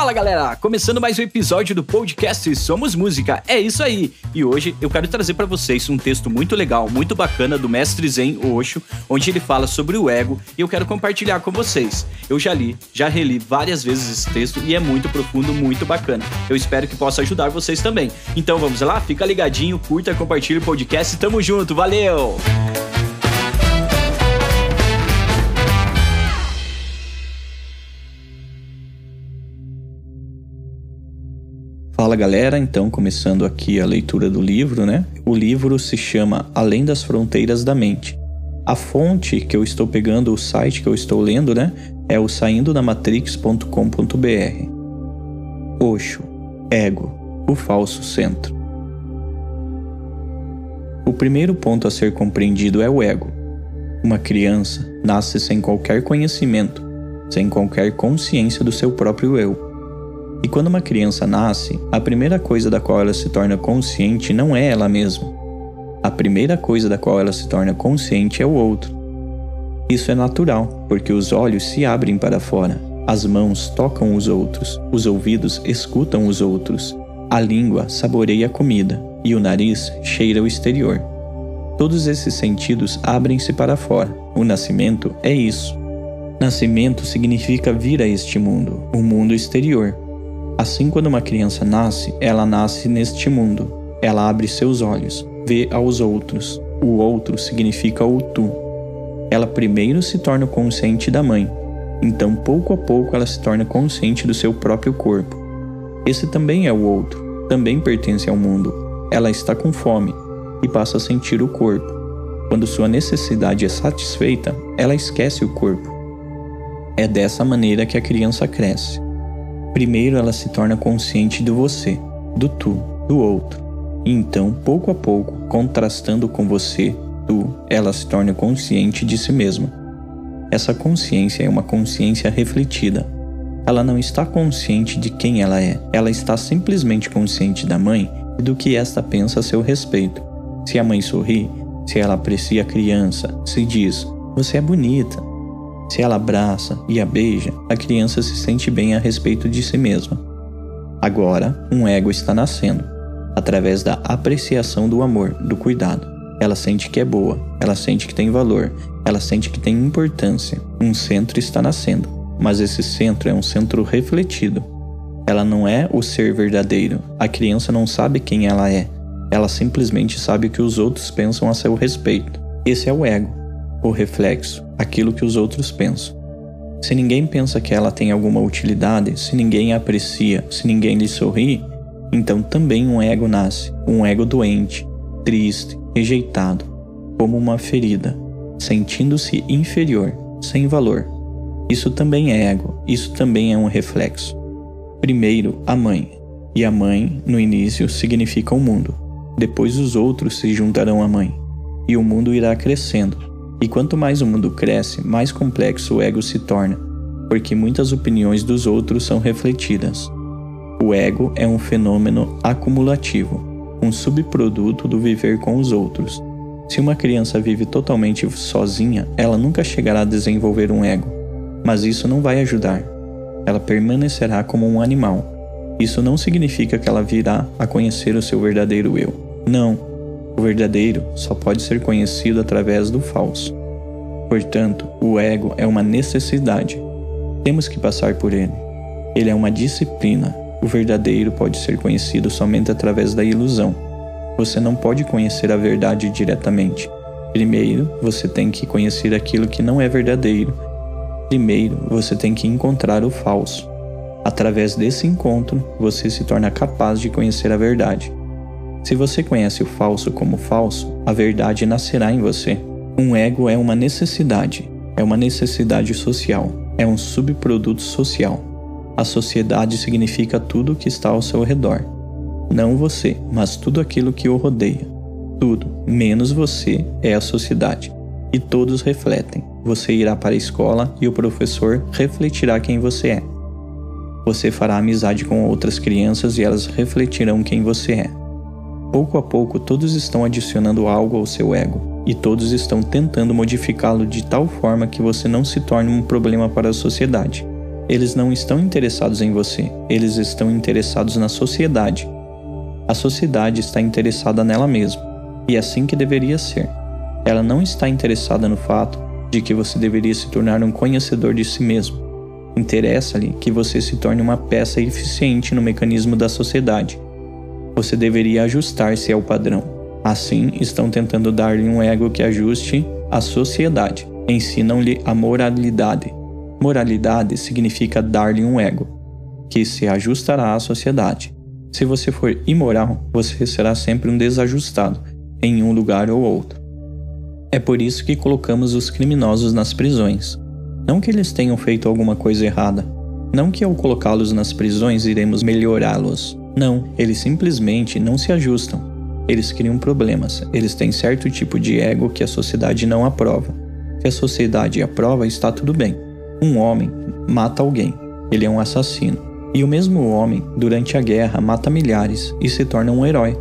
Fala galera, começando mais um episódio do podcast Somos Música. É isso aí. E hoje eu quero trazer para vocês um texto muito legal, muito bacana do mestre Zen Osho, onde ele fala sobre o ego e eu quero compartilhar com vocês. Eu já li, já reli várias vezes esse texto e é muito profundo, muito bacana. Eu espero que possa ajudar vocês também. Então vamos lá, fica ligadinho, curta, compartilha o podcast, tamo junto, valeu! Fala galera, então começando aqui a leitura do livro, né? O livro se chama Além das Fronteiras da Mente. A fonte que eu estou pegando, o site que eu estou lendo, né? É o saindodamatrix.com.br. Oxo, ego, o falso centro. O primeiro ponto a ser compreendido é o ego. Uma criança nasce sem qualquer conhecimento, sem qualquer consciência do seu próprio eu e quando uma criança nasce, a primeira coisa da qual ela se torna consciente não é ela mesma. A primeira coisa da qual ela se torna consciente é o outro. Isso é natural, porque os olhos se abrem para fora, as mãos tocam os outros, os ouvidos escutam os outros, a língua saboreia a comida e o nariz cheira o exterior. Todos esses sentidos abrem-se para fora. O nascimento é isso. Nascimento significa vir a este mundo, o mundo exterior, Assim, quando uma criança nasce, ela nasce neste mundo. Ela abre seus olhos, vê aos outros. O outro significa o tu. Ela primeiro se torna consciente da mãe, então pouco a pouco ela se torna consciente do seu próprio corpo. Esse também é o outro, também pertence ao mundo. Ela está com fome e passa a sentir o corpo. Quando sua necessidade é satisfeita, ela esquece o corpo. É dessa maneira que a criança cresce. Primeiro ela se torna consciente do você, do tu, do outro. E então, pouco a pouco, contrastando com você, tu, ela se torna consciente de si mesma. Essa consciência é uma consciência refletida. Ela não está consciente de quem ela é, ela está simplesmente consciente da mãe e do que esta pensa a seu respeito. Se a mãe sorri, se ela aprecia a criança, se diz: Você é bonita, se ela abraça e a beija, a criança se sente bem a respeito de si mesma. Agora, um ego está nascendo, através da apreciação do amor, do cuidado. Ela sente que é boa, ela sente que tem valor, ela sente que tem importância. Um centro está nascendo, mas esse centro é um centro refletido. Ela não é o ser verdadeiro. A criança não sabe quem ela é. Ela simplesmente sabe o que os outros pensam a seu respeito. Esse é o ego o reflexo, aquilo que os outros pensam. Se ninguém pensa que ela tem alguma utilidade, se ninguém a aprecia, se ninguém lhe sorri, então também um ego nasce, um ego doente, triste, rejeitado, como uma ferida, sentindo-se inferior, sem valor. Isso também é ego, isso também é um reflexo. Primeiro, a mãe, e a mãe, no início, significa o mundo. Depois os outros se juntarão à mãe, e o mundo irá crescendo, e quanto mais o mundo cresce, mais complexo o ego se torna, porque muitas opiniões dos outros são refletidas. O ego é um fenômeno acumulativo, um subproduto do viver com os outros. Se uma criança vive totalmente sozinha, ela nunca chegará a desenvolver um ego, mas isso não vai ajudar. Ela permanecerá como um animal. Isso não significa que ela virá a conhecer o seu verdadeiro eu. Não, o verdadeiro só pode ser conhecido através do falso. Portanto, o ego é uma necessidade. Temos que passar por ele. Ele é uma disciplina. O verdadeiro pode ser conhecido somente através da ilusão. Você não pode conhecer a verdade diretamente. Primeiro, você tem que conhecer aquilo que não é verdadeiro. Primeiro, você tem que encontrar o falso. Através desse encontro, você se torna capaz de conhecer a verdade. Se você conhece o falso como falso, a verdade nascerá em você. Um ego é uma necessidade, é uma necessidade social, é um subproduto social. A sociedade significa tudo o que está ao seu redor. Não você, mas tudo aquilo que o rodeia. Tudo, menos você, é a sociedade. E todos refletem. Você irá para a escola e o professor refletirá quem você é. Você fará amizade com outras crianças e elas refletirão quem você é. Pouco a pouco, todos estão adicionando algo ao seu ego, e todos estão tentando modificá-lo de tal forma que você não se torne um problema para a sociedade. Eles não estão interessados em você, eles estão interessados na sociedade. A sociedade está interessada nela mesma, e é assim que deveria ser. Ela não está interessada no fato de que você deveria se tornar um conhecedor de si mesmo. Interessa-lhe que você se torne uma peça eficiente no mecanismo da sociedade. Você deveria ajustar-se ao padrão. Assim, estão tentando dar-lhe um ego que ajuste à sociedade. Ensinam-lhe a moralidade. Moralidade significa dar-lhe um ego, que se ajustará à sociedade. Se você for imoral, você será sempre um desajustado, em um lugar ou outro. É por isso que colocamos os criminosos nas prisões. Não que eles tenham feito alguma coisa errada. Não que ao colocá-los nas prisões iremos melhorá-los. Não, eles simplesmente não se ajustam. Eles criam problemas. Eles têm certo tipo de ego que a sociedade não aprova. Se a sociedade aprova, está tudo bem. Um homem mata alguém. Ele é um assassino. E o mesmo homem, durante a guerra, mata milhares e se torna um herói.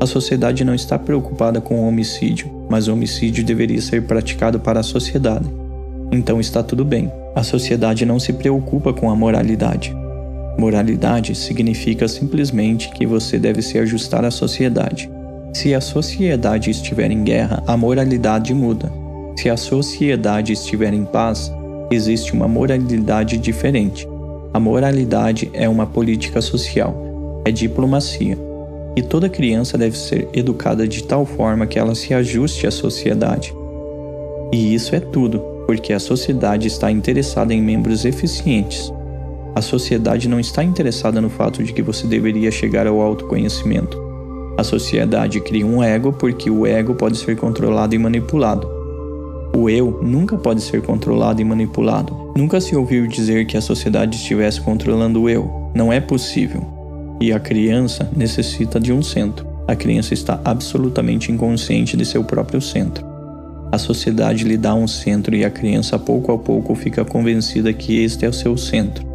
A sociedade não está preocupada com o homicídio, mas o homicídio deveria ser praticado para a sociedade. Então está tudo bem. A sociedade não se preocupa com a moralidade. Moralidade significa simplesmente que você deve se ajustar à sociedade. Se a sociedade estiver em guerra, a moralidade muda. Se a sociedade estiver em paz, existe uma moralidade diferente. A moralidade é uma política social, é diplomacia e toda criança deve ser educada de tal forma que ela se ajuste à sociedade. E isso é tudo, porque a sociedade está interessada em membros eficientes. A sociedade não está interessada no fato de que você deveria chegar ao autoconhecimento. A sociedade cria um ego porque o ego pode ser controlado e manipulado. O eu nunca pode ser controlado e manipulado. Nunca se ouviu dizer que a sociedade estivesse controlando o eu. Não é possível. E a criança necessita de um centro. A criança está absolutamente inconsciente de seu próprio centro. A sociedade lhe dá um centro e a criança, pouco a pouco, fica convencida que este é o seu centro,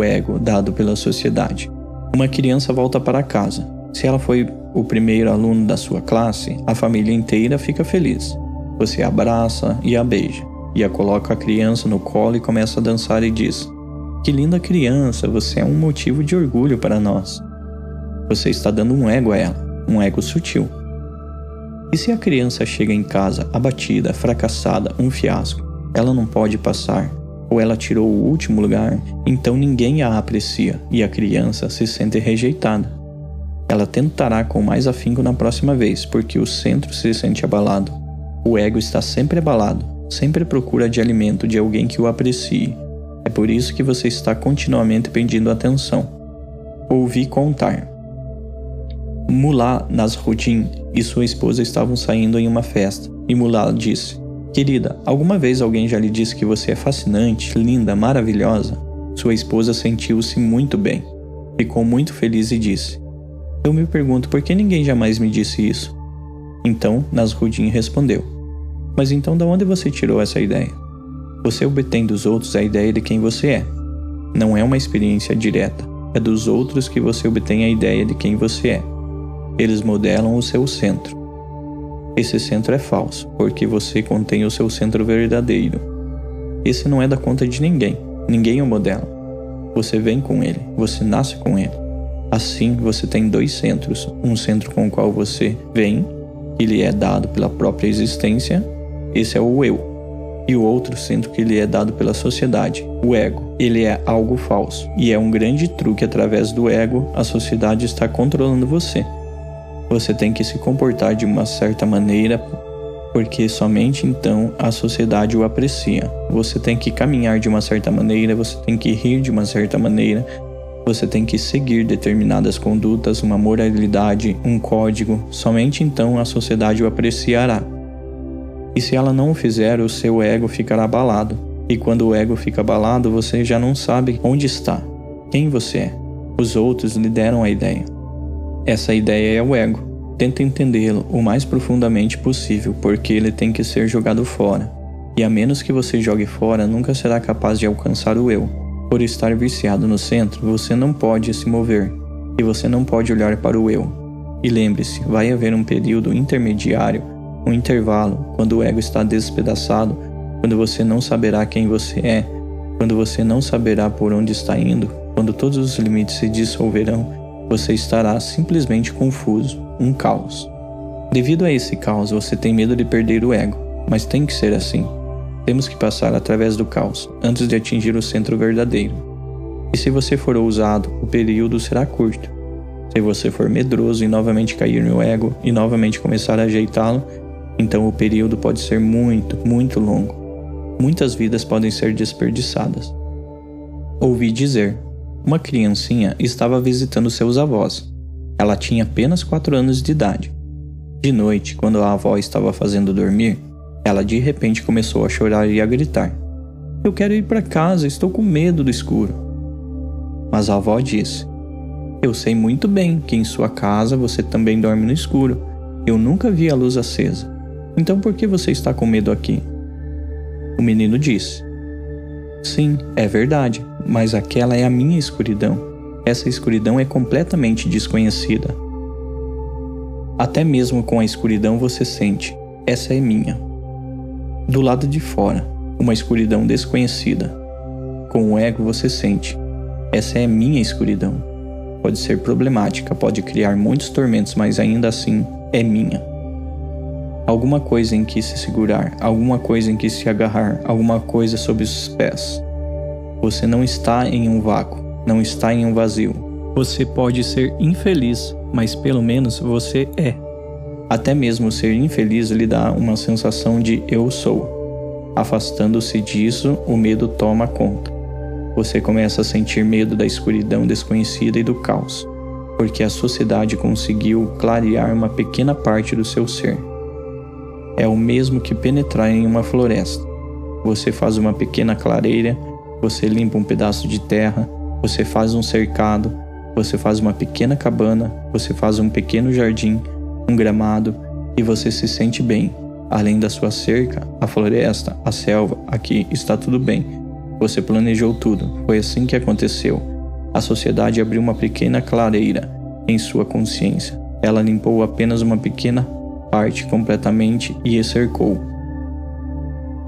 o ego dado pela sociedade. Uma criança volta para casa. Se ela foi o primeiro aluno da sua classe, a família inteira fica feliz. Você a abraça e a beija, e a coloca a criança no colo e começa a dançar e diz: que linda criança, você é um motivo de orgulho para nós. Você está dando um ego a ela, um ego sutil. E se a criança chega em casa abatida, fracassada, um fiasco, ela não pode passar, ou ela tirou o último lugar, então ninguém a aprecia e a criança se sente rejeitada. Ela tentará com mais afinco na próxima vez, porque o centro se sente abalado. O ego está sempre abalado, sempre procura de alimento de alguém que o aprecie, é por isso que você está continuamente pedindo atenção. Ouvi contar. Mulá Nasruddin e sua esposa estavam saindo em uma festa, e Mulá disse: Querida, alguma vez alguém já lhe disse que você é fascinante, linda, maravilhosa? Sua esposa sentiu-se muito bem. Ficou muito feliz e disse: Eu me pergunto por que ninguém jamais me disse isso. Então Nasruddin respondeu: Mas então de onde você tirou essa ideia? Você obtém dos outros a ideia de quem você é. Não é uma experiência direta, é dos outros que você obtém a ideia de quem você é. Eles modelam o seu centro. Esse centro é falso, porque você contém o seu centro verdadeiro. Esse não é da conta de ninguém, ninguém o modela. Você vem com ele, você nasce com ele. Assim, você tem dois centros: um centro com o qual você vem, que lhe é dado pela própria existência, esse é o eu e o outro centro que lhe é dado pela sociedade, o ego. Ele é algo falso e é um grande truque através do ego a sociedade está controlando você. Você tem que se comportar de uma certa maneira porque somente então a sociedade o aprecia. Você tem que caminhar de uma certa maneira, você tem que rir de uma certa maneira, você tem que seguir determinadas condutas, uma moralidade, um código. Somente então a sociedade o apreciará. E se ela não o fizer, o seu ego ficará abalado. E quando o ego fica abalado, você já não sabe onde está, quem você é. Os outros lhe deram a ideia. Essa ideia é o ego. Tenta entendê-lo o mais profundamente possível, porque ele tem que ser jogado fora. E a menos que você jogue fora, nunca será capaz de alcançar o eu. Por estar viciado no centro, você não pode se mover, e você não pode olhar para o eu. E lembre-se, vai haver um período intermediário um intervalo, quando o ego está despedaçado, quando você não saberá quem você é, Quando você não saberá por onde está indo, quando todos os limites se dissolverão, você estará simplesmente confuso, um caos. Devido a esse caos, você tem medo de perder o ego, mas tem que ser assim. Temos que passar através do caos antes de atingir o centro verdadeiro. E se você for ousado, o período será curto. Se você for medroso e novamente cair no ego e novamente começar a ajeitá-lo, então o período pode ser muito, muito longo muitas vidas podem ser desperdiçadas. Ouvi dizer: uma criancinha estava visitando seus avós. Ela tinha apenas 4 anos de idade. De noite, quando a avó estava fazendo dormir, ela de repente começou a chorar e a gritar: Eu quero ir para casa, estou com medo do escuro. Mas a avó disse: Eu sei muito bem que em sua casa você também dorme no escuro. Eu nunca vi a luz acesa. Então por que você está com medo aqui? O menino disse: Sim, é verdade, mas aquela é a minha escuridão. Essa escuridão é completamente desconhecida. Até mesmo com a escuridão você sente: essa é minha. Do lado de fora, uma escuridão desconhecida. Com o ego você sente: essa é minha escuridão. Pode ser problemática, pode criar muitos tormentos, mas ainda assim é minha alguma coisa em que se segurar, alguma coisa em que se agarrar, alguma coisa sob os pés. Você não está em um vácuo, não está em um vazio. Você pode ser infeliz, mas pelo menos você é. Até mesmo ser infeliz lhe dá uma sensação de eu sou. Afastando-se disso, o medo toma conta. Você começa a sentir medo da escuridão desconhecida e do caos, porque a sociedade conseguiu clarear uma pequena parte do seu ser é o mesmo que penetrar em uma floresta. Você faz uma pequena clareira, você limpa um pedaço de terra, você faz um cercado, você faz uma pequena cabana, você faz um pequeno jardim, um gramado e você se sente bem. Além da sua cerca, a floresta, a selva, aqui está tudo bem. Você planejou tudo, foi assim que aconteceu. A sociedade abriu uma pequena clareira em sua consciência. Ela limpou apenas uma pequena parte completamente e cercou.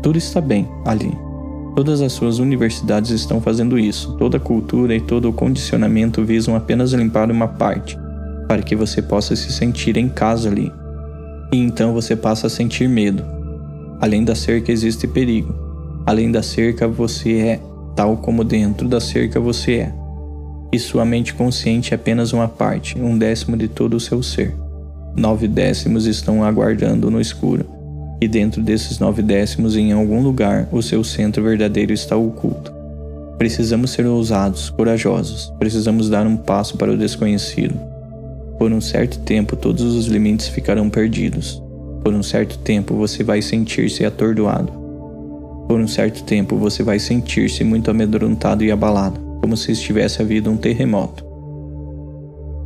Tudo está bem ali. Todas as suas universidades estão fazendo isso. Toda cultura e todo o condicionamento visam apenas limpar uma parte, para que você possa se sentir em casa ali. E então você passa a sentir medo. Além da cerca existe perigo. Além da cerca você é, tal como dentro da cerca você é. E sua mente consciente é apenas uma parte, um décimo de todo o seu ser nove décimos estão aguardando no escuro, e dentro desses nove décimos, em algum lugar, o seu centro verdadeiro está oculto. Precisamos ser ousados, corajosos, precisamos dar um passo para o desconhecido. Por um certo tempo, todos os limites ficarão perdidos. Por um certo tempo, você vai sentir-se atordoado. Por um certo tempo, você vai sentir-se muito amedrontado e abalado, como se estivesse havido um terremoto.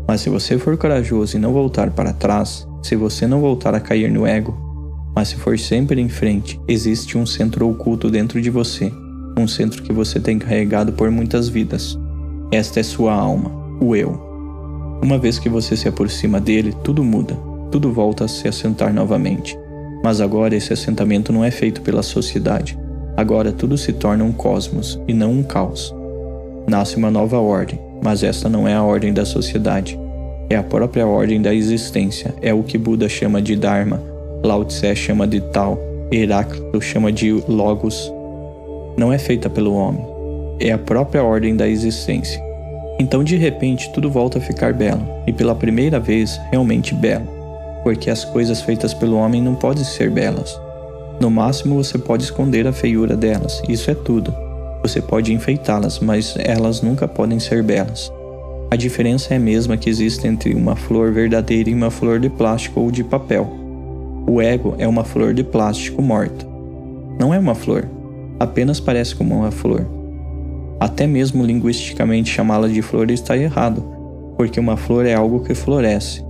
Mas se você for corajoso e não voltar para trás, se você não voltar a cair no ego, mas se for sempre em frente, existe um centro oculto dentro de você, um centro que você tem carregado por muitas vidas. Esta é sua alma, o eu. Uma vez que você se aproxima dele, tudo muda, tudo volta a se assentar novamente. Mas agora esse assentamento não é feito pela sociedade. Agora tudo se torna um cosmos e não um caos. Nasce uma nova ordem, mas esta não é a ordem da sociedade. É a própria ordem da existência, é o que Buda chama de Dharma, Lao Tse chama de Tao, Heráclito chama de Logos. Não é feita pelo homem, é a própria ordem da existência. Então de repente tudo volta a ficar belo, e pela primeira vez realmente belo, porque as coisas feitas pelo homem não podem ser belas. No máximo você pode esconder a feiura delas, isso é tudo. Você pode enfeitá-las, mas elas nunca podem ser belas. A diferença é a mesma que existe entre uma flor verdadeira e uma flor de plástico ou de papel. O ego é uma flor de plástico morta. Não é uma flor, apenas parece como uma flor. Até mesmo linguisticamente chamá-la de flor está errado, porque uma flor é algo que floresce,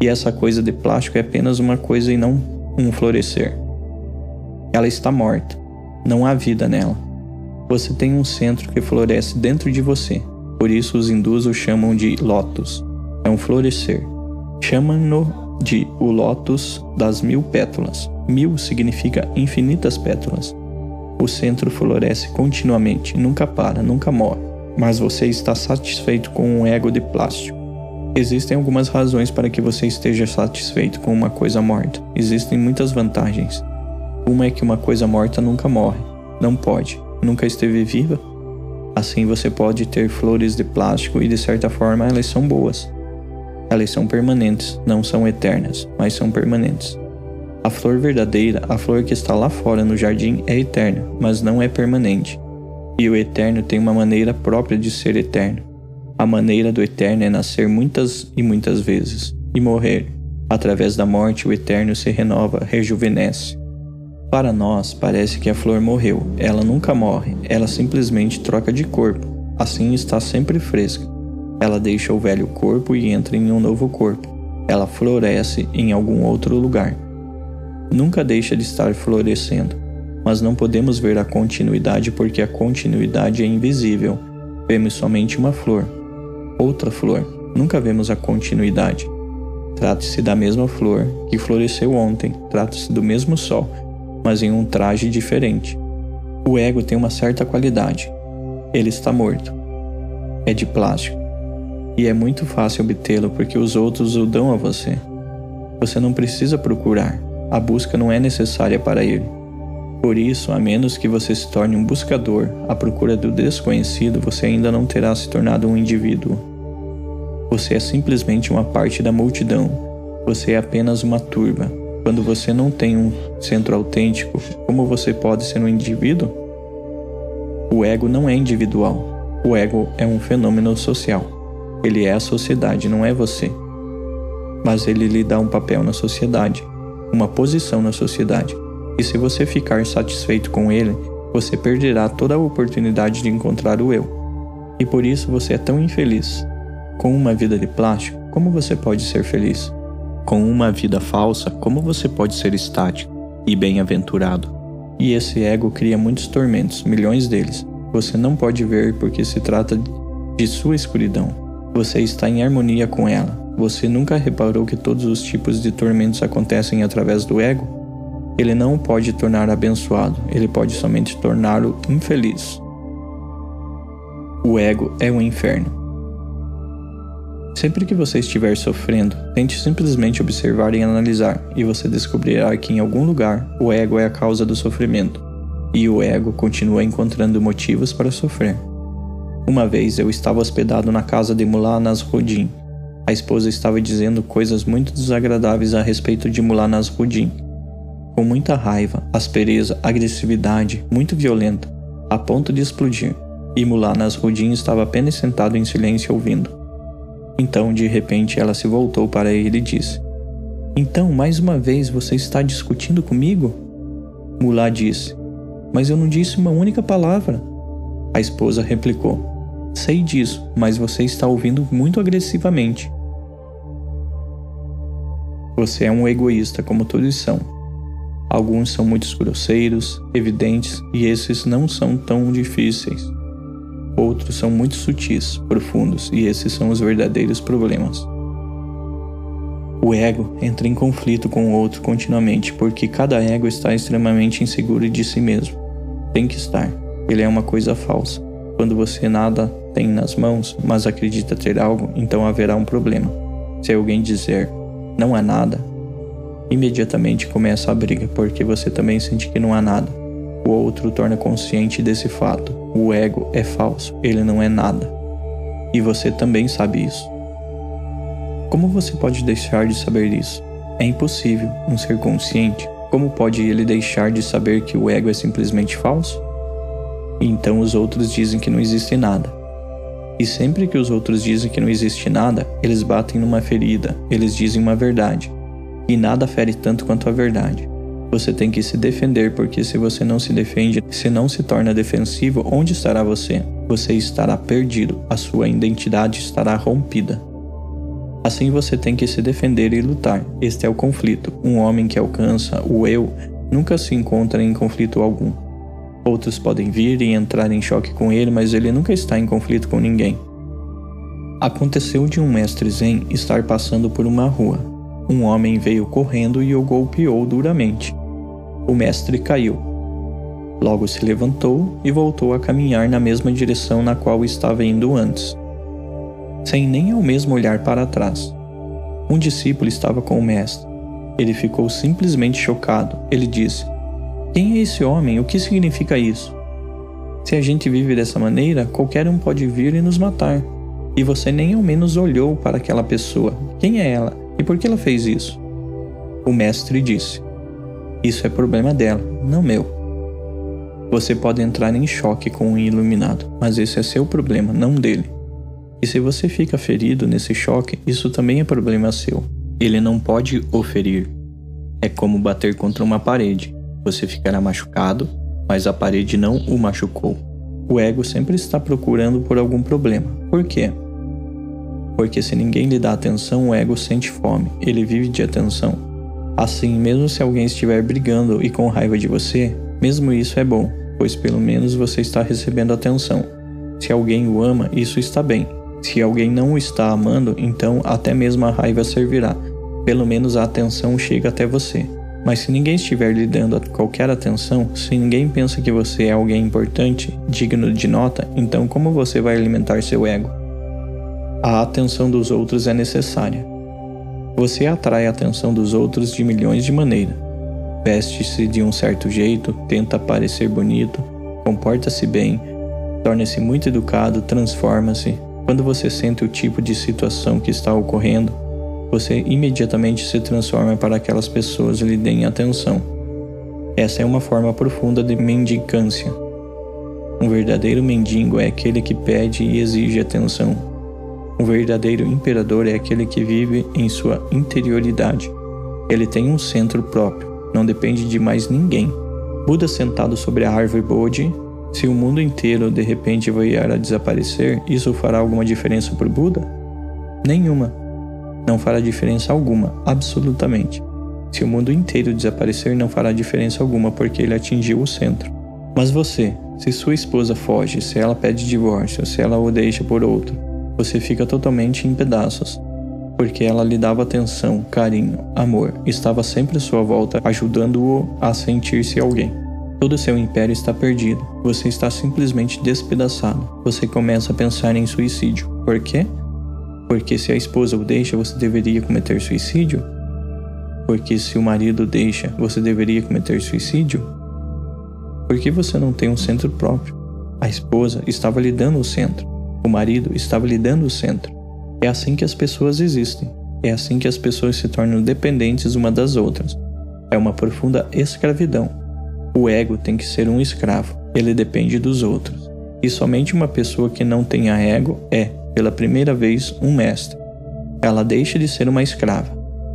e essa coisa de plástico é apenas uma coisa e não um florescer. Ela está morta, não há vida nela. Você tem um centro que floresce dentro de você, por isso os hindus o chamam de lótus. É um florescer. Chamam-no de o lótus das mil pétalas. Mil significa infinitas pétalas. O centro floresce continuamente, nunca para, nunca morre. Mas você está satisfeito com um ego de plástico. Existem algumas razões para que você esteja satisfeito com uma coisa morta. Existem muitas vantagens. Uma é que uma coisa morta nunca morre. Não pode. Nunca esteve viva. Assim você pode ter flores de plástico e de certa forma elas são boas. Elas são permanentes, não são eternas, mas são permanentes. A flor verdadeira, a flor que está lá fora no jardim, é eterna, mas não é permanente. E o eterno tem uma maneira própria de ser eterno. A maneira do eterno é nascer muitas e muitas vezes e morrer. Através da morte, o eterno se renova, rejuvenesce. Para nós, parece que a flor morreu. Ela nunca morre, ela simplesmente troca de corpo. Assim está sempre fresca. Ela deixa o velho corpo e entra em um novo corpo. Ela floresce em algum outro lugar. Nunca deixa de estar florescendo, mas não podemos ver a continuidade porque a continuidade é invisível. Vemos somente uma flor, outra flor. Nunca vemos a continuidade. Trata-se da mesma flor que floresceu ontem, trata-se do mesmo sol, mas em um traje diferente. O ego tem uma certa qualidade. Ele está morto. É de plástico. E é muito fácil obtê-lo porque os outros o dão a você. Você não precisa procurar. A busca não é necessária para ele. Por isso, a menos que você se torne um buscador à procura do desconhecido, você ainda não terá se tornado um indivíduo. Você é simplesmente uma parte da multidão. Você é apenas uma turba. Quando você não tem um centro autêntico, como você pode ser um indivíduo? O ego não é individual. O ego é um fenômeno social. Ele é a sociedade, não é você. Mas ele lhe dá um papel na sociedade, uma posição na sociedade. E se você ficar satisfeito com ele, você perderá toda a oportunidade de encontrar o eu. E por isso você é tão infeliz. Com uma vida de plástico, como você pode ser feliz? Com uma vida falsa, como você pode ser estático e bem-aventurado? E esse ego cria muitos tormentos, milhões deles. Você não pode ver porque se trata de sua escuridão. Você está em harmonia com ela. Você nunca reparou que todos os tipos de tormentos acontecem através do ego? Ele não o pode tornar abençoado, ele pode somente torná-lo infeliz. O ego é o inferno. Sempre que você estiver sofrendo, tente simplesmente observar e analisar, e você descobrirá que em algum lugar o ego é a causa do sofrimento, e o ego continua encontrando motivos para sofrer. Uma vez eu estava hospedado na casa de Mullah Nasruddin. A esposa estava dizendo coisas muito desagradáveis a respeito de Mullah Nasruddin. Com muita raiva, aspereza, agressividade, muito violenta, a ponto de explodir, e Mullah Nasruddin estava apenas sentado em silêncio ouvindo. Então, de repente, ela se voltou para ele e disse: Então, mais uma vez você está discutindo comigo? Mulá disse: Mas eu não disse uma única palavra. A esposa replicou: Sei disso, mas você está ouvindo muito agressivamente. Você é um egoísta, como todos são. Alguns são muito grosseiros, evidentes, e esses não são tão difíceis. Outros são muito sutis, profundos, e esses são os verdadeiros problemas. O ego entra em conflito com o outro continuamente porque cada ego está extremamente inseguro de si mesmo. Tem que estar. Ele é uma coisa falsa. Quando você nada tem nas mãos, mas acredita ter algo, então haverá um problema. Se alguém dizer não há nada, imediatamente começa a briga porque você também sente que não há nada o outro torna consciente desse fato. O ego é falso, ele não é nada. E você também sabe isso. Como você pode deixar de saber isso? É impossível um ser consciente. Como pode ele deixar de saber que o ego é simplesmente falso? Então os outros dizem que não existe nada. E sempre que os outros dizem que não existe nada, eles batem numa ferida, eles dizem uma verdade. E nada fere tanto quanto a verdade. Você tem que se defender, porque se você não se defende, se não se torna defensivo, onde estará você? Você estará perdido, a sua identidade estará rompida. Assim você tem que se defender e lutar. Este é o conflito. Um homem que alcança o eu nunca se encontra em conflito algum. Outros podem vir e entrar em choque com ele, mas ele nunca está em conflito com ninguém. Aconteceu de um mestre Zen estar passando por uma rua. Um homem veio correndo e o golpeou duramente o mestre caiu. Logo se levantou e voltou a caminhar na mesma direção na qual estava indo antes, sem nem ao mesmo olhar para trás. Um discípulo estava com o mestre. Ele ficou simplesmente chocado. Ele disse: Quem é esse homem? O que significa isso? Se a gente vive dessa maneira, qualquer um pode vir e nos matar. E você nem ao menos olhou para aquela pessoa. Quem é ela? E por que ela fez isso? O mestre disse: Isso é problema dela, não meu. Você pode entrar em choque com o iluminado, mas esse é seu problema, não dele. E se você fica ferido nesse choque, isso também é problema seu. Ele não pode o ferir. É como bater contra uma parede. Você ficará machucado, mas a parede não o machucou. O ego sempre está procurando por algum problema. Por quê? Porque se ninguém lhe dá atenção, o ego sente fome, ele vive de atenção. Assim, mesmo se alguém estiver brigando e com raiva de você, mesmo isso é bom, pois pelo menos você está recebendo atenção. Se alguém o ama, isso está bem. Se alguém não o está amando, então até mesmo a raiva servirá. Pelo menos a atenção chega até você. Mas se ninguém estiver lhe dando qualquer atenção, se ninguém pensa que você é alguém importante, digno de nota, então como você vai alimentar seu ego? A atenção dos outros é necessária. Você atrai a atenção dos outros de milhões de maneiras. Veste-se de um certo jeito, tenta parecer bonito, comporta-se bem, torna-se muito educado, transforma-se. Quando você sente o tipo de situação que está ocorrendo, você imediatamente se transforma para aquelas pessoas lhe deem atenção. Essa é uma forma profunda de mendicância. Um verdadeiro mendigo é aquele que pede e exige atenção. Um verdadeiro imperador é aquele que vive em sua interioridade. Ele tem um centro próprio não depende de mais ninguém. Buda sentado sobre a árvore Bodhi, se o mundo inteiro de repente vier a desaparecer, isso fará alguma diferença para Buda? Nenhuma. Não fará diferença alguma, absolutamente. Se o mundo inteiro desaparecer, não fará diferença alguma porque ele atingiu o centro. Mas você, se sua esposa foge, se ela pede divórcio, se ela o deixa por outro, você fica totalmente em pedaços porque ela lhe dava atenção, carinho, amor, estava sempre à sua volta, ajudando-o a sentir-se alguém. Todo seu império está perdido, você está simplesmente despedaçado. Você começa a pensar em suicídio. Por quê? Porque se a esposa o deixa, você deveria cometer suicídio? Porque se o marido o deixa, você deveria cometer suicídio? Porque você não tem um centro próprio? A esposa estava lhe dando o centro. O marido estava lhe dando o centro. É assim que as pessoas existem. É assim que as pessoas se tornam dependentes uma das outras. É uma profunda escravidão. O ego tem que ser um escravo. Ele depende dos outros. E somente uma pessoa que não tenha ego é, pela primeira vez, um mestre. Ela deixa de ser uma escrava.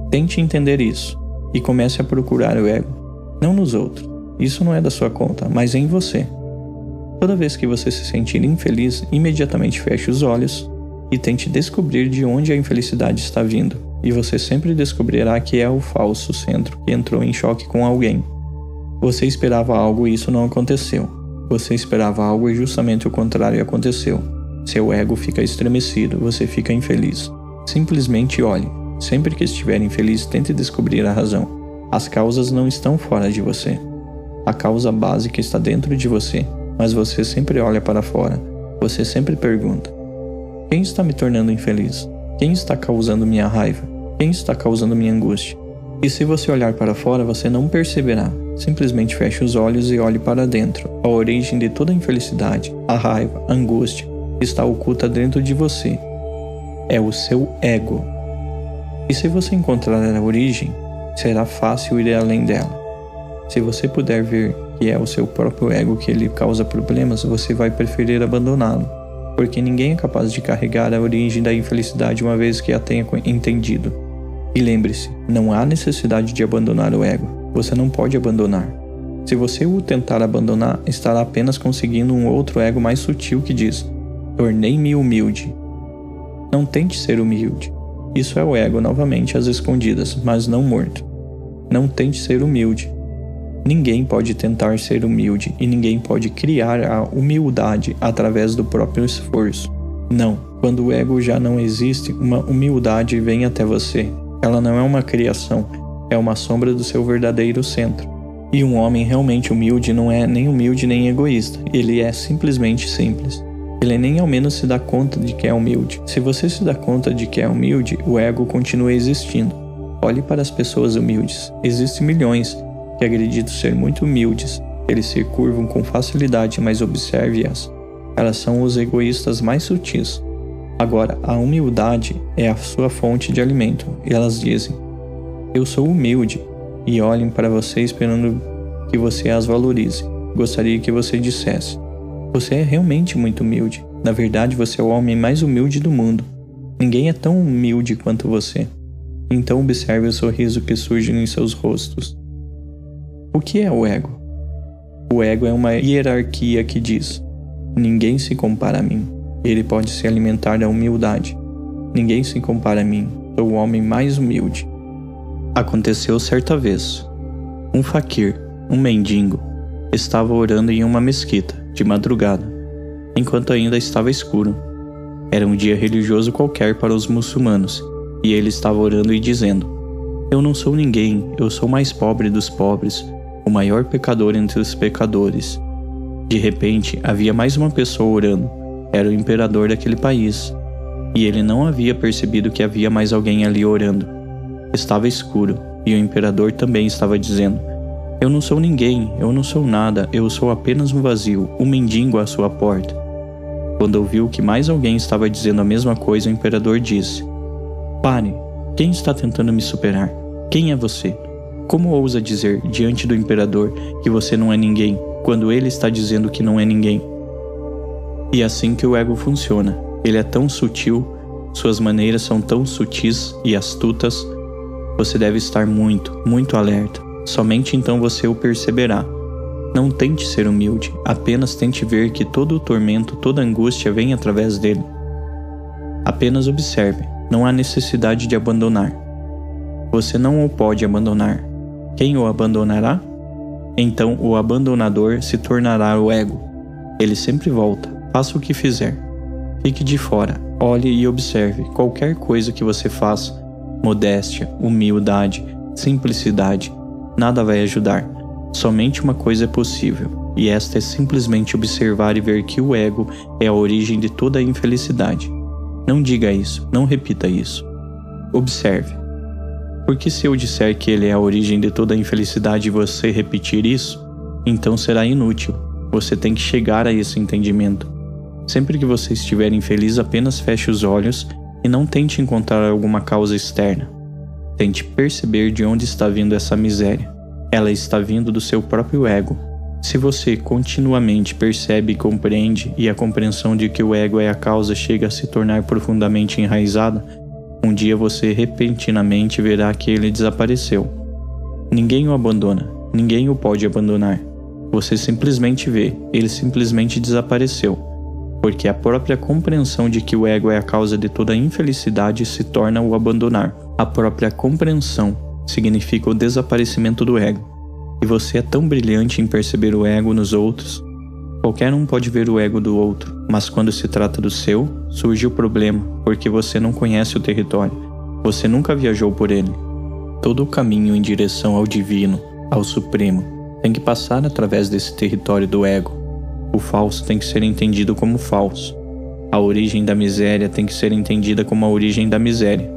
Tente entender isso e comece a procurar o ego, não nos outros. Isso não é da sua conta, mas em você. Toda vez que você se sentir infeliz, imediatamente feche os olhos e tente descobrir de onde a infelicidade está vindo, e você sempre descobrirá que é o falso centro que entrou em choque com alguém. Você esperava algo e isso não aconteceu. Você esperava algo e justamente o contrário aconteceu. Seu ego fica estremecido, você fica infeliz. Simplesmente olhe. Sempre que estiver infeliz, tente descobrir a razão. As causas não estão fora de você. A causa básica está dentro de você, mas você sempre olha para fora. Você sempre pergunta: quem está me tornando infeliz? Quem está causando minha raiva? Quem está causando minha angústia? E se você olhar para fora, você não perceberá. Simplesmente feche os olhos e olhe para dentro. A origem de toda a infelicidade, a raiva, a angústia, está oculta dentro de você. É o seu ego. E se você encontrar a origem, será fácil ir além dela. Se você puder ver que é o seu próprio ego que lhe causa problemas, você vai preferir abandoná-lo porque ninguém é capaz de carregar a origem da infelicidade uma vez que a tenha entendido. E lembre-se, não há necessidade de abandonar o ego. Você não pode abandonar. Se você o tentar abandonar, estará apenas conseguindo um outro ego mais sutil que diz: Tornei-me humilde. Não tente ser humilde. Isso é o ego novamente às escondidas, mas não morto. Não tente ser humilde. Ninguém pode tentar ser humilde e ninguém pode criar a humildade através do próprio esforço. Não, quando o ego já não existe, uma humildade vem até você. Ela não é uma criação, é uma sombra do seu verdadeiro centro. E um homem realmente humilde não é nem humilde nem egoísta, ele é simplesmente simples. Ele nem ao menos se dá conta de que é humilde. Se você se dá conta de que é humilde, o ego continua existindo. Olhe para as pessoas humildes. Existem milhões que acreditam ser muito humildes. Eles se curvam com facilidade, mas observe-as. Elas são os egoístas mais sutis. Agora, a humildade é a sua fonte de alimento, e elas dizem: Eu sou humilde, e olhem para você esperando que você as valorize. Gostaria que você dissesse: Você é realmente muito humilde. Na verdade, você é o homem mais humilde do mundo. Ninguém é tão humilde quanto você. Então observe o sorriso que surge em seus rostos. O que é o ego? O ego é uma hierarquia que diz: Ninguém se compara a mim. Ele pode se alimentar da humildade. Ninguém se compara a mim. Sou o homem mais humilde. Aconteceu certa vez. Um faquir, um mendigo, estava orando em uma mesquita, de madrugada, enquanto ainda estava escuro. Era um dia religioso qualquer para os muçulmanos, e ele estava orando e dizendo: Eu não sou ninguém, eu sou o mais pobre dos pobres, o maior pecador entre os pecadores. De repente, havia mais uma pessoa orando. Era o imperador daquele país. E ele não havia percebido que havia mais alguém ali orando. Estava escuro, e o imperador também estava dizendo: Eu não sou ninguém, eu não sou nada, eu sou apenas um vazio, um mendigo à sua porta. Quando ouviu que mais alguém estava dizendo a mesma coisa, o imperador disse: Pare, quem está tentando me superar? Quem é você? Como ousa dizer diante do imperador que você não é ninguém, quando ele está dizendo que não é ninguém? E é assim que o ego funciona. Ele é tão sutil, suas maneiras são tão sutis e astutas você deve estar muito, muito alerta. Somente então você o perceberá. Não tente ser humilde, apenas tente ver que todo o tormento, toda angústia vem através dele. Apenas observe, não há necessidade de abandonar. Você não o pode abandonar. Quem o abandonará? Então o abandonador se tornará o ego. Ele sempre volta, faça o que fizer. Fique de fora, olhe e observe qualquer coisa que você faça modéstia, humildade, simplicidade, nada vai ajudar. Somente uma coisa é possível, e esta é simplesmente observar e ver que o ego é a origem de toda a infelicidade. Não diga isso, não repita isso. Observe. Porque se eu disser que ele é a origem de toda a infelicidade e você repetir isso, então será inútil. Você tem que chegar a esse entendimento. Sempre que você estiver infeliz, apenas feche os olhos e não tente encontrar alguma causa externa. Tente perceber de onde está vindo essa miséria. Ela está vindo do seu próprio ego. Se você continuamente percebe e compreende, e a compreensão de que o ego é a causa chega a se tornar profundamente enraizada, um dia você repentinamente verá que ele desapareceu. Ninguém o abandona, ninguém o pode abandonar. Você simplesmente vê, ele simplesmente desapareceu porque a própria compreensão de que o ego é a causa de toda infelicidade se torna o abandonar. A própria compreensão significa o desaparecimento do ego. E você é tão brilhante em perceber o ego nos outros. Qualquer um pode ver o ego do outro, mas quando se trata do seu, surge o problema, porque você não conhece o território. Você nunca viajou por ele. Todo o caminho em direção ao divino, ao supremo, tem que passar através desse território do ego o falso tem que ser entendido como falso. A origem da miséria tem que ser entendida como a origem da miséria.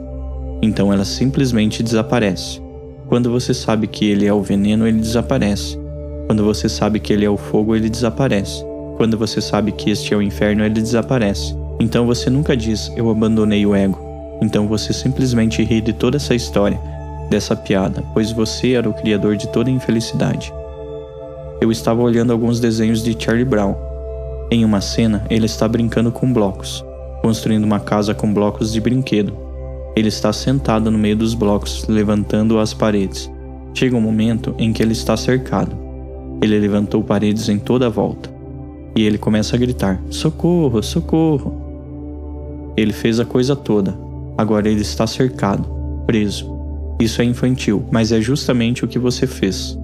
Então ela simplesmente desaparece. Quando você sabe que ele é o veneno, ele desaparece. Quando você sabe que ele é o fogo, ele desaparece. Quando você sabe que este é o inferno, ele desaparece. Então você nunca diz eu abandonei o ego. Então você simplesmente ri de toda essa história, dessa piada, pois você era o criador de toda a infelicidade eu estava olhando alguns desenhos de Charlie Brown. Em uma cena, ele está brincando com blocos, construindo uma casa com blocos de brinquedo. Ele está sentado no meio dos blocos, levantando as paredes. Chega um momento em que ele está cercado. Ele levantou paredes em toda a volta. E ele começa a gritar: Socorro, socorro! Ele fez a coisa toda. Agora ele está cercado, preso. Isso é infantil, mas é justamente o que você fez.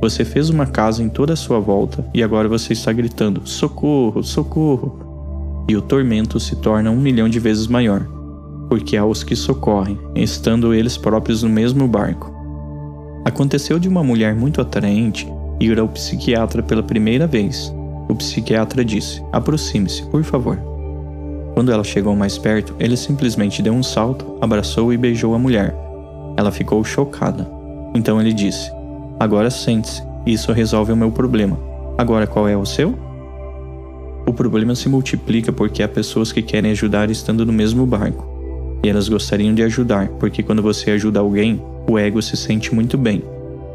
Você fez uma casa em toda a sua volta e agora você está gritando: socorro, socorro! E o tormento se torna um milhão de vezes maior, porque há os que socorrem, estando eles próprios no mesmo barco. Aconteceu de uma mulher muito atraente ir ao psiquiatra pela primeira vez. O psiquiatra disse: Aproxime-se, por favor. Quando ela chegou mais perto, ele simplesmente deu um salto, abraçou e beijou a mulher. Ela ficou chocada. Então ele disse: Agora sente-se, isso resolve o meu problema. Agora qual é o seu? O problema se multiplica porque há pessoas que querem ajudar estando no mesmo barco. E elas gostariam de ajudar, porque quando você ajuda alguém, o ego se sente muito bem,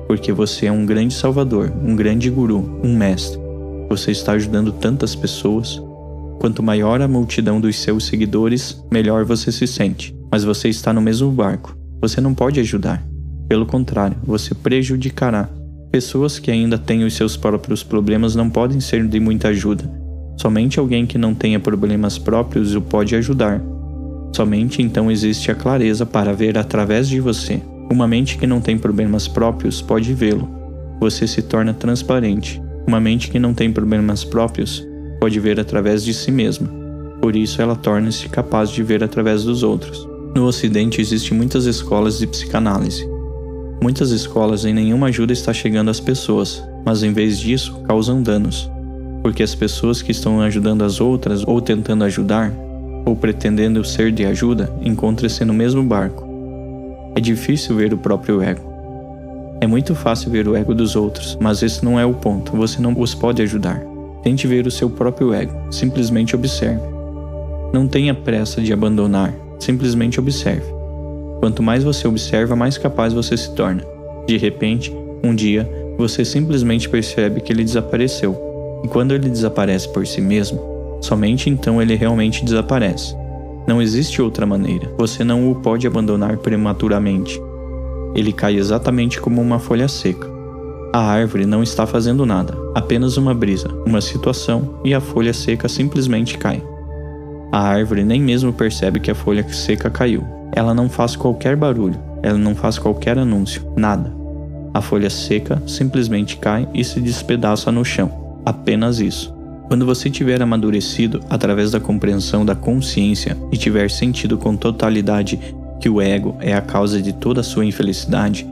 porque você é um grande salvador, um grande guru, um mestre. Você está ajudando tantas pessoas. Quanto maior a multidão dos seus seguidores, melhor você se sente. Mas você está no mesmo barco. Você não pode ajudar. Pelo contrário, você prejudicará. Pessoas que ainda têm os seus próprios problemas não podem ser de muita ajuda. Somente alguém que não tenha problemas próprios o pode ajudar. Somente então existe a clareza para ver através de você. Uma mente que não tem problemas próprios pode vê-lo. Você se torna transparente. Uma mente que não tem problemas próprios pode ver através de si mesma. Por isso ela torna-se capaz de ver através dos outros. No Ocidente existem muitas escolas de psicanálise. Muitas escolas em nenhuma ajuda está chegando às pessoas, mas em vez disso causam danos, porque as pessoas que estão ajudando as outras ou tentando ajudar ou pretendendo ser de ajuda encontram-se no mesmo barco. É difícil ver o próprio ego. É muito fácil ver o ego dos outros, mas esse não é o ponto. Você não os pode ajudar. Tente ver o seu próprio ego. Simplesmente observe. Não tenha pressa de abandonar. Simplesmente observe. Quanto mais você observa, mais capaz você se torna. De repente, um dia, você simplesmente percebe que ele desapareceu. E quando ele desaparece por si mesmo, somente então ele realmente desaparece. Não existe outra maneira. Você não o pode abandonar prematuramente. Ele cai exatamente como uma folha seca. A árvore não está fazendo nada, apenas uma brisa, uma situação e a folha seca simplesmente cai. A árvore nem mesmo percebe que a folha seca caiu. Ela não faz qualquer barulho, ela não faz qualquer anúncio, nada. A folha seca simplesmente cai e se despedaça no chão. Apenas isso. Quando você tiver amadurecido através da compreensão da consciência e tiver sentido com totalidade que o ego é a causa de toda a sua infelicidade,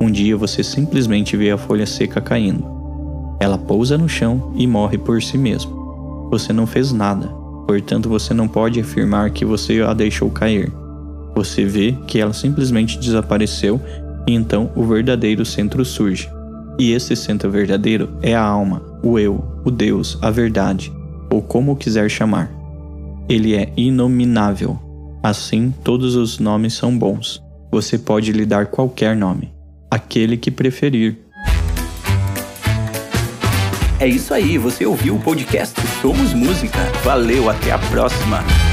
um dia você simplesmente vê a folha seca caindo. Ela pousa no chão e morre por si mesmo. Você não fez nada, portanto você não pode afirmar que você a deixou cair. Você vê que ela simplesmente desapareceu e então o verdadeiro centro surge. E esse centro verdadeiro é a alma, o eu, o Deus, a verdade, ou como quiser chamar. Ele é inominável. Assim, todos os nomes são bons. Você pode lhe dar qualquer nome, aquele que preferir. É isso aí, você ouviu o podcast Somos Música. Valeu, até a próxima!